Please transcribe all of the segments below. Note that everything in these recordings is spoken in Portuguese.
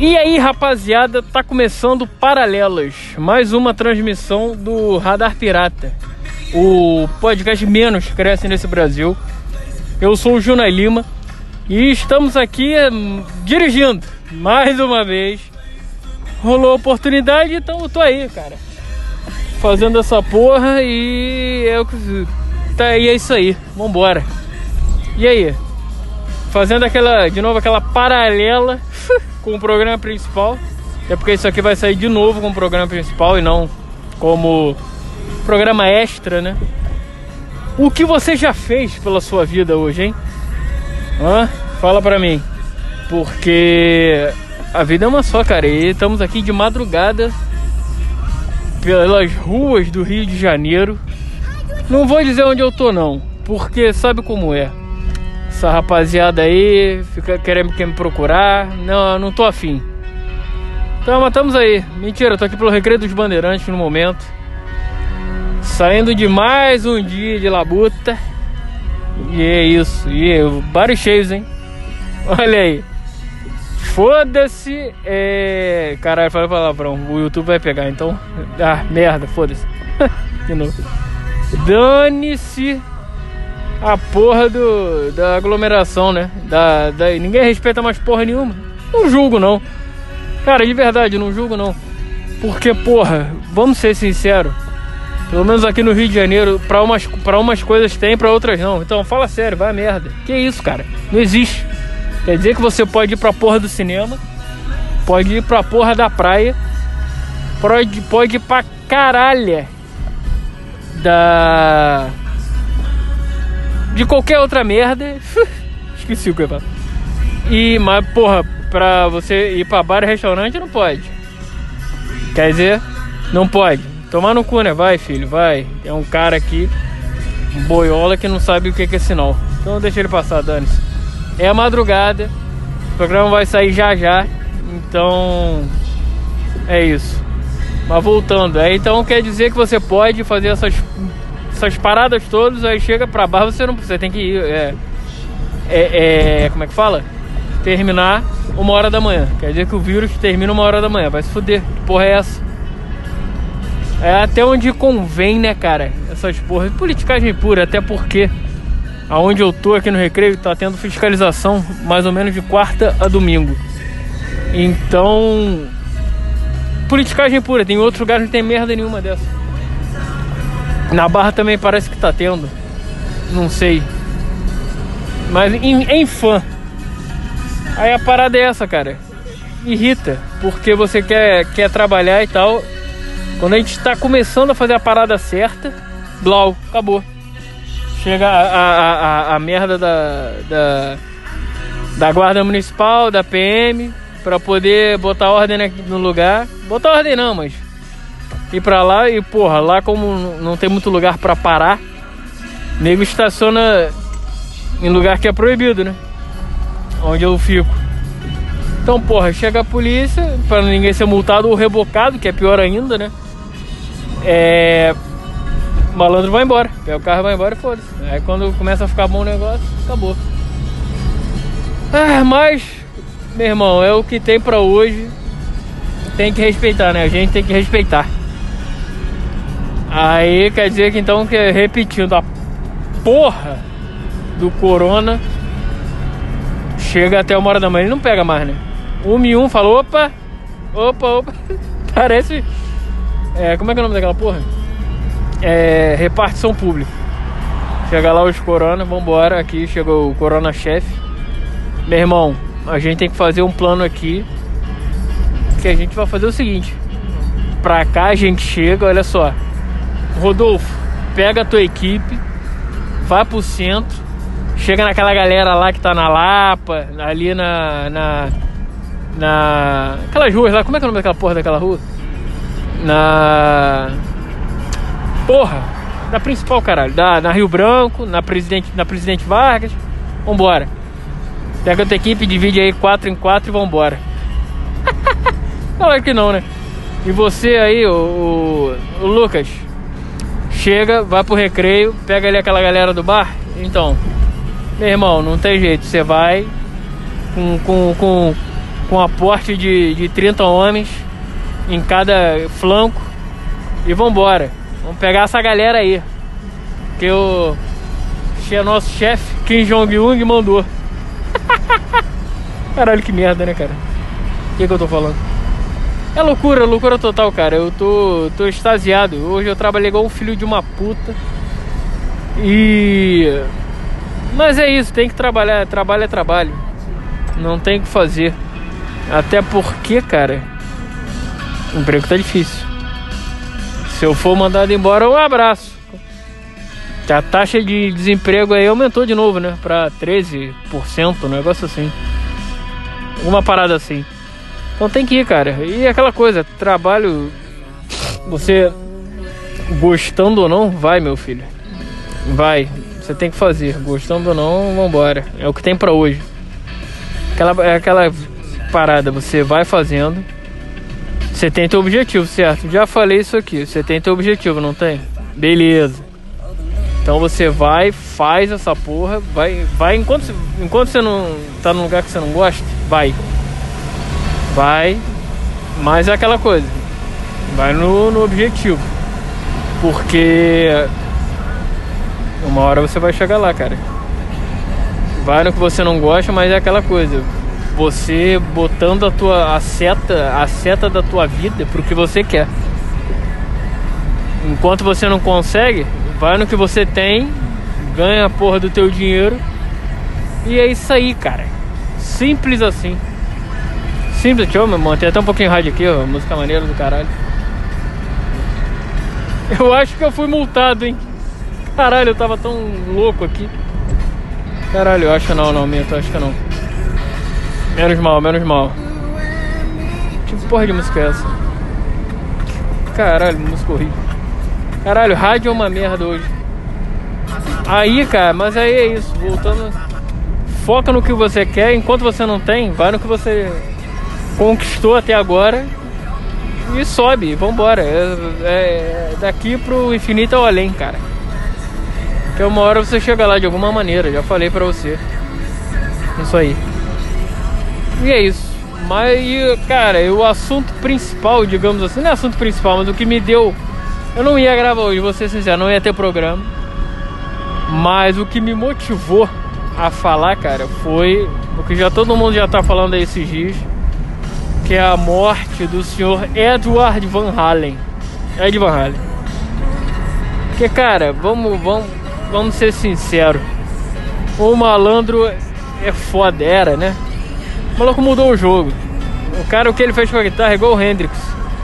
E aí, rapaziada, tá começando Paralelas, mais uma transmissão do Radar Pirata, o podcast menos cresce nesse Brasil. Eu sou o Junai Lima e estamos aqui hum, dirigindo mais uma vez. Rolou a oportunidade, então eu tô aí, cara. Fazendo essa porra e é, tá, e é isso aí. Vambora. E aí? Fazendo aquela, de novo, aquela paralela com o programa principal. É porque isso aqui vai sair de novo com o programa principal e não como programa extra, né? O que você já fez pela sua vida hoje, hein? Hã? Fala pra mim. Porque a vida é uma só, cara. E estamos aqui de madrugada pelas ruas do Rio de Janeiro. Não vou dizer onde eu tô, não. Porque sabe como é. Essa rapaziada aí fica querendo quer me procurar. Não, não tô afim. Então, mas estamos aí. Mentira, eu tô aqui pelo Recreio dos Bandeirantes no momento. Saindo de mais um dia de labuta. E é isso. E é, bares cheios, hein? Olha aí. Foda-se. É... Caralho, falei palavrão. O YouTube vai pegar, então. Ah, merda, foda-se. de novo. Dane-se a porra do, da aglomeração, né? Da, da, ninguém respeita mais porra nenhuma. Não julgo, não. Cara, de verdade, não julgo, não. Porque, porra, vamos ser sinceros. Pelo menos aqui no Rio de Janeiro, pra umas, pra umas coisas tem, pra outras não. Então, fala sério, vai merda. Que isso, cara? Não existe. Quer dizer que você pode ir pra porra do cinema, pode ir pra porra da praia, pode, pode ir pra caralho da. De qualquer outra merda. Esqueci o que eu ia falar. E, mas, porra, pra você ir pra bar e restaurante não pode. Quer dizer, não pode. Tomar no cu, né? Vai, filho, vai. Tem um cara aqui, um boiola, que não sabe o que é sinal. Então deixa ele passar, dane-se. É a madrugada, o programa vai sair já já. Então, é isso. Mas voltando, aí então quer dizer que você pode fazer essas, essas paradas todas, aí chega pra bar, você não você tem que ir. É, é, é- como é que fala? Terminar uma hora da manhã. Quer dizer que o vírus termina uma hora da manhã. Vai se fuder. Que porra é essa? É até onde convém, né, cara? Essas porras. Politicagem pura, até porque aonde eu tô aqui no Recreio tá tendo fiscalização mais ou menos de quarta a domingo. Então. Politicagem pura, tem outros lugares que não tem merda nenhuma dessa. Na Barra também parece que tá tendo. Não sei. Mas em, em fã. Aí a parada é essa, cara. Irrita. Porque você quer, quer trabalhar e tal. Quando a gente tá começando a fazer a parada certa, blau, acabou. Chega a, a, a, a merda da, da, da guarda municipal, da PM, pra poder botar ordem no lugar. Botar ordem não, mas ir pra lá e, porra, lá como não tem muito lugar pra parar, nego estaciona em lugar que é proibido, né? Onde eu fico. Então, porra, chega a polícia, pra ninguém ser multado ou rebocado, que é pior ainda, né? É. O malandro vai embora. Pega o carro vai embora e foda-se. Aí quando começa a ficar bom o negócio, acabou. Ah, mas, meu irmão, é o que tem pra hoje. Tem que respeitar, né? A gente tem que respeitar. Aí quer dizer que então, que repetindo, a porra do corona chega até uma hora da manhã. Ele não pega mais, né? Um e um falou, opa, opa, opa. Parece. É, como é que é o nome daquela porra? É, repartição pública. Chega lá os corona, vambora. Aqui chegou o corona chefe. Meu irmão, a gente tem que fazer um plano aqui. Que a gente vai fazer o seguinte: pra cá a gente chega, olha só. Rodolfo, pega a tua equipe, vai pro centro, chega naquela galera lá que tá na Lapa, ali na. na. na aquelas ruas lá, como é que é o nome daquela porra daquela rua? Na. Porra! Na principal, caralho. Da, na Rio Branco, na Presidente, na Presidente Vargas. Vambora. Pega a tua equipe, divide aí 4 em 4 e vambora. Claro que não, né? E você aí, o, o- o Lucas, chega, vai pro recreio, pega ali aquela galera do bar. Então, meu irmão, não tem jeito. Você vai com, com, com com aporte de, de 30 homens em cada flanco e vambora. Vamos pegar essa galera aí. Que o nosso chefe, Kim Jong-un, mandou. Caralho, que merda, né, cara? O que, que eu tô falando? É loucura, loucura total, cara. Eu tô, tô extasiado. Hoje eu trabalhei igual um filho de uma puta. E. Mas é isso, tem que trabalhar. Trabalho é trabalho. Não tem o que fazer. Até porque, cara, o emprego tá difícil. Se eu for mandado embora, um abraço. A taxa de desemprego aí aumentou de novo, né? Pra 13%, um negócio assim. Uma parada assim. Então tem que ir, cara. E aquela coisa, trabalho. Você gostando ou não, vai, meu filho. Vai. Você tem que fazer. Gostando ou não, vambora. É o que tem para hoje. Aquela, é aquela parada, você vai fazendo. Você tem teu objetivo, certo? Já falei isso aqui. Você tem teu objetivo, não tem? Beleza. Então você vai, faz essa porra, vai, vai enquanto, enquanto você não tá num lugar que você não gosta, vai. Vai, mas é aquela coisa. Vai no, no objetivo. Porque uma hora você vai chegar lá, cara. Vai no que você não gosta, mas é aquela coisa. Você botando a tua a seta, a seta da tua vida pro que você quer. Enquanto você não consegue, vai no que você tem, ganha a porra do teu dinheiro. E é isso aí, cara. Simples assim. Simples, deixa eu manter até um pouquinho rádio aqui, ó. Música maneira do caralho. Eu acho que eu fui multado, hein? Caralho, eu tava tão louco aqui. Caralho, eu acho não, não, minto, acho que não. Menos mal, menos mal. Que porra de música é essa? Caralho, música horrível. Caralho, rádio é uma merda hoje. Aí, cara, mas aí é isso. Voltando. Foca no que você quer. Enquanto você não tem, vai no que você conquistou até agora. E sobe, vambora. É, é daqui pro infinito ao além, cara. Que uma hora você chega lá de alguma maneira, já falei pra você. Isso aí. E é isso. Mas, cara, o assunto principal, digamos assim, não é assunto principal, mas o que me deu. Eu não ia gravar hoje, vou ser sincero, não ia ter programa. Mas o que me motivou a falar, cara, foi o que já todo mundo já tá falando aí esses dias, que é a morte do senhor Edward Van Halen. Ed Van Halen. Porque, cara, vamos, vamos, vamos ser sinceros. O malandro é foda, era, né? O maluco mudou o jogo. O cara, o que ele fez com a guitarra é igual o Hendrix.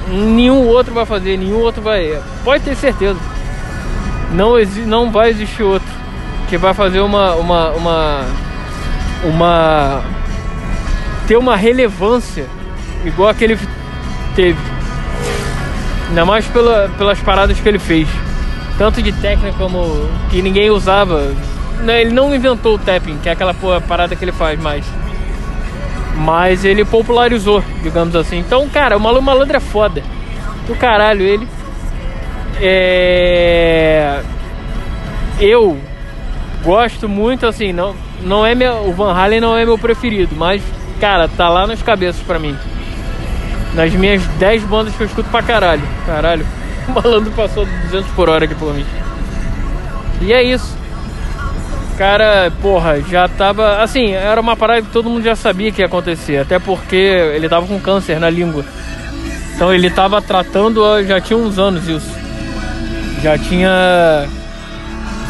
Nenhum outro vai fazer, nenhum outro vai. Pode ter certeza. Não, exi... não vai existir outro que vai fazer uma. uma. uma. uma ter uma relevância igual a que ele teve. Ainda mais pela, pelas paradas que ele fez tanto de técnica como que ninguém usava. Né, ele não inventou o tapping, que é aquela parada que ele faz mais. Mas ele popularizou, digamos assim. Então, cara, o Malu Malandro é foda. Do caralho, ele. É. Eu gosto muito, assim, não, não é meu. O Van Halen não é meu preferido, mas, cara, tá lá nas cabeças pra mim. Nas minhas 10 bandas que eu escuto pra caralho. Caralho. O malandro passou 200 por hora aqui por mim. E é isso. Cara, porra, já tava. Assim, era uma parada que todo mundo já sabia que ia acontecer. Até porque ele tava com câncer na língua. Então ele tava tratando já tinha uns anos isso. Já tinha.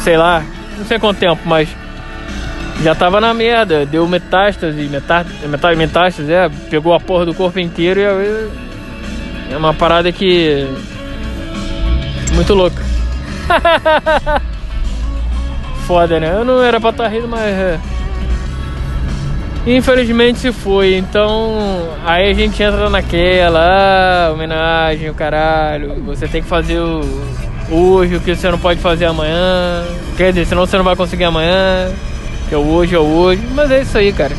Sei lá, não sei quanto tempo, mas. Já tava na merda, deu metástase, metástase, metástase, é, pegou a porra do corpo inteiro e é uma parada que muito louco. Foda, né? Eu não era pra estar tá rindo, mas. É. Infelizmente se foi, então aí a gente entra naquela ah, homenagem, o caralho. Você tem que fazer o, hoje o que você não pode fazer amanhã. Quer dizer, senão você não vai conseguir amanhã. É hoje é hoje. Mas é isso aí, cara.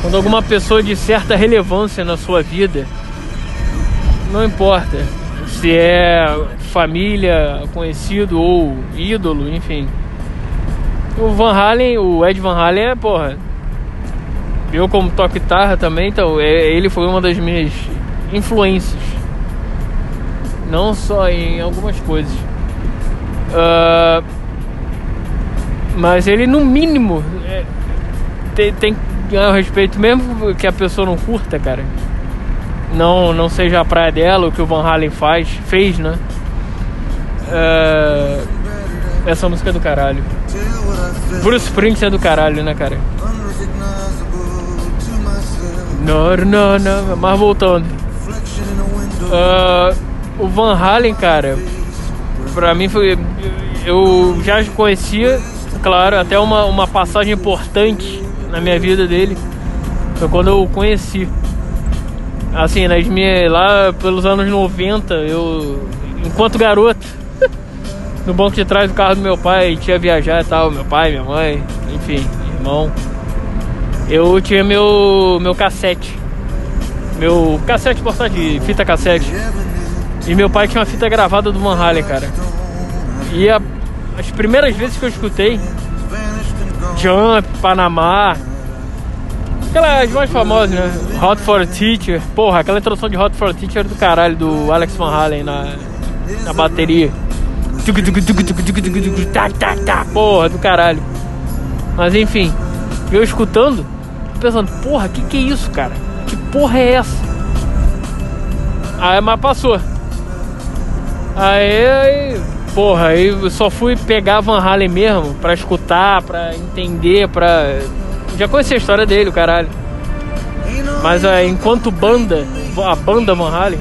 Quando alguma pessoa de certa relevância na sua vida, não importa se é família, conhecido ou ídolo, enfim. O Van Halen, o Ed Van Halen é, porra. eu como toco guitarra também, então é, ele foi uma das minhas influências. Não só em algumas coisas. Uh, mas ele no mínimo é, tem, tem que ganhar o respeito mesmo que a pessoa não curta, cara. Não, não seja a praia dela, o que o Van Halen faz, fez, né? Uh, essa música é do caralho. Bruce Springsteen é do caralho, né, cara? Não, não, não. Mas voltando. Uh, o Van Halen, cara, pra mim foi. Eu já conhecia, claro, até uma, uma passagem importante na minha vida dele. Foi quando eu o conheci. Assim, nas minhas, lá pelos anos 90, eu, enquanto garoto, no banco de trás do carro do meu pai, tinha viajar e tal, meu pai, minha mãe, enfim, irmão. Eu tinha meu meu cassete. Meu cassete portátil, fita cassete. E meu pai tinha uma fita gravada do Van Halen, cara. E a, as primeiras vezes que eu escutei Jump, Panamá, aquelas mais famosas, né? Hot for a Teacher. Porra, aquela introdução de Hot for a Teacher do caralho, do Alex Van Halen na, na bateria. Porra, do caralho. Mas enfim, eu escutando, pensando, porra, que que é isso, cara? Que porra é essa? Aí, mas passou. Aí, aí porra, aí eu só fui pegar Van Halen mesmo pra escutar, pra entender, pra. Já conheci a história dele, o caralho. Mas aí, enquanto banda, a banda Van Halen,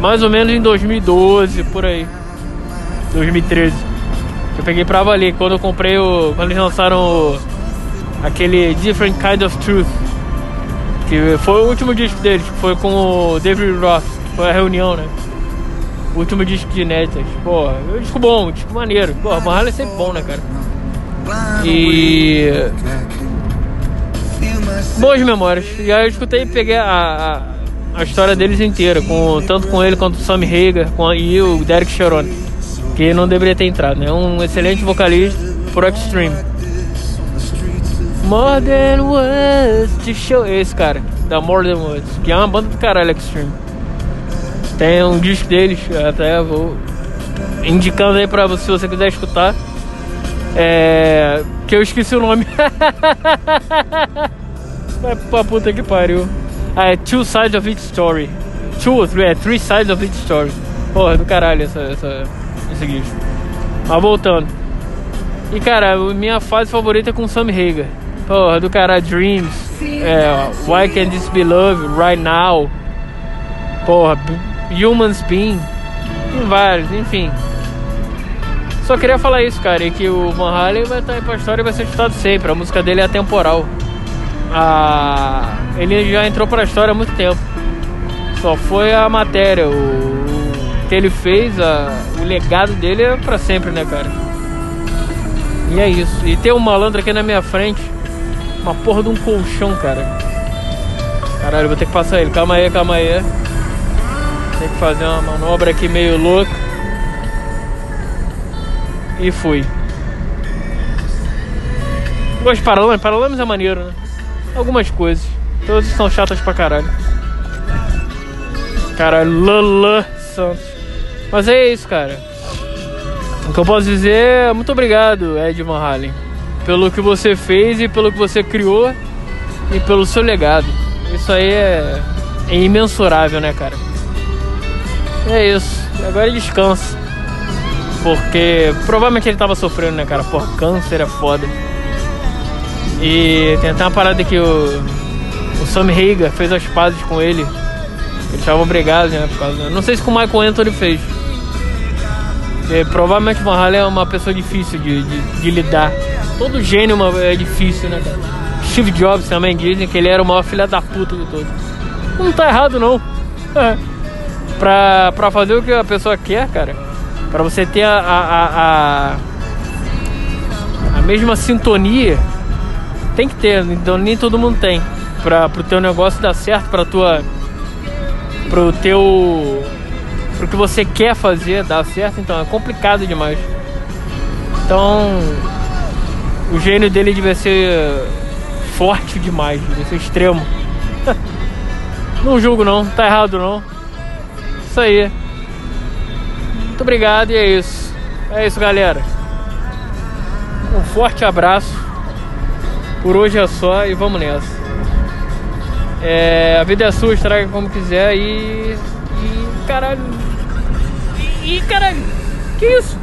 mais ou menos em 2012, por aí. 2013. Eu peguei pra valer quando eu comprei o. Quando eles lançaram o, aquele Different Kind of Truth. Que foi o último disco deles, que foi com o David Roth, foi a reunião, né? O último disco de inéditas. Pô, é um disco bom, um disco maneiro. Pô, Van Halen é sempre bom, né, cara? E. Boas memórias. E aí eu escutei e peguei a, a, a, história deles inteira, com, tanto com ele quanto o Sammy Hagar com, e o Derek Sharon que não deveria ter entrado, né? Um excelente vocalista por Extreme. More Than Words to Show. Esse cara, da More Than Words, que é uma banda do caralho Extreme. Tem um disco deles, até vou indicando aí pra você se você quiser escutar. É. Que eu esqueci o nome. Vai pra puta que pariu. Ah, é Two Sides of Each Story. Two or three, é Three Sides of Each Story. Porra, do caralho essa, essa, seguinte. Mas voltando. E cara, minha fase favorita é com Sam Hagar. Porra, do cara Dreams. É, Why Can't This Be Love? Right Now. Porra, Human Spin. Tem vários, enfim. Só queria falar isso, cara, e que o Van Halen vai estar aí pra história e vai ser escutado sempre. A música dele é atemporal. Ah, ele já entrou pra história há muito tempo. Só foi a matéria, o que ele fez, a, o legado dele é pra sempre, né, cara? E é isso. E tem um malandro aqui na minha frente, uma porra de um colchão, cara. Caralho, vou ter que passar ele. Calma aí, calma aí. Tem que fazer uma manobra aqui meio louca. E fui. Gosto de paralamas. Paralamas é maneiro, né? Algumas coisas. Todas são chatas pra caralho. Caralho, Lala Santos. Mas é isso, cara. O que eu posso dizer é muito obrigado, Ed Van Halen, pelo que você fez e pelo que você criou e pelo seu legado. Isso aí é, é imensurável, né, cara? É isso. Agora descansa. Porque provavelmente ele tava sofrendo, né, cara? Porra, câncer é foda. E tem até uma parada que o, o Sam Hager fez as pazes com ele. Eles estavam brigados, né? Por causa... Não sei se com o Michael Anthony fez. É, provavelmente o Van Halen é uma pessoa difícil de, de, de lidar. Todo gênio é difícil, né, cara? Steve Jobs também dizem que ele era o maior filho da puta de todos. Não tá errado, não. Pra, pra fazer o que a pessoa quer, cara. Pra você ter a, a, a, a mesma sintonia, tem que ter. Então nem todo mundo tem. Pra, pro teu negócio dar certo, pra tua. Pro teu pro que você quer fazer dar certo, então é complicado demais. Então, o gênio dele devia ser forte demais, devia ser extremo. não julgo não, tá errado não. Isso aí. Muito obrigado e é isso. É isso, galera. Um forte abraço. Por hoje é só e vamos nessa. É, a vida é sua, estraga como quiser e. E caralho. E, caralho. Que isso?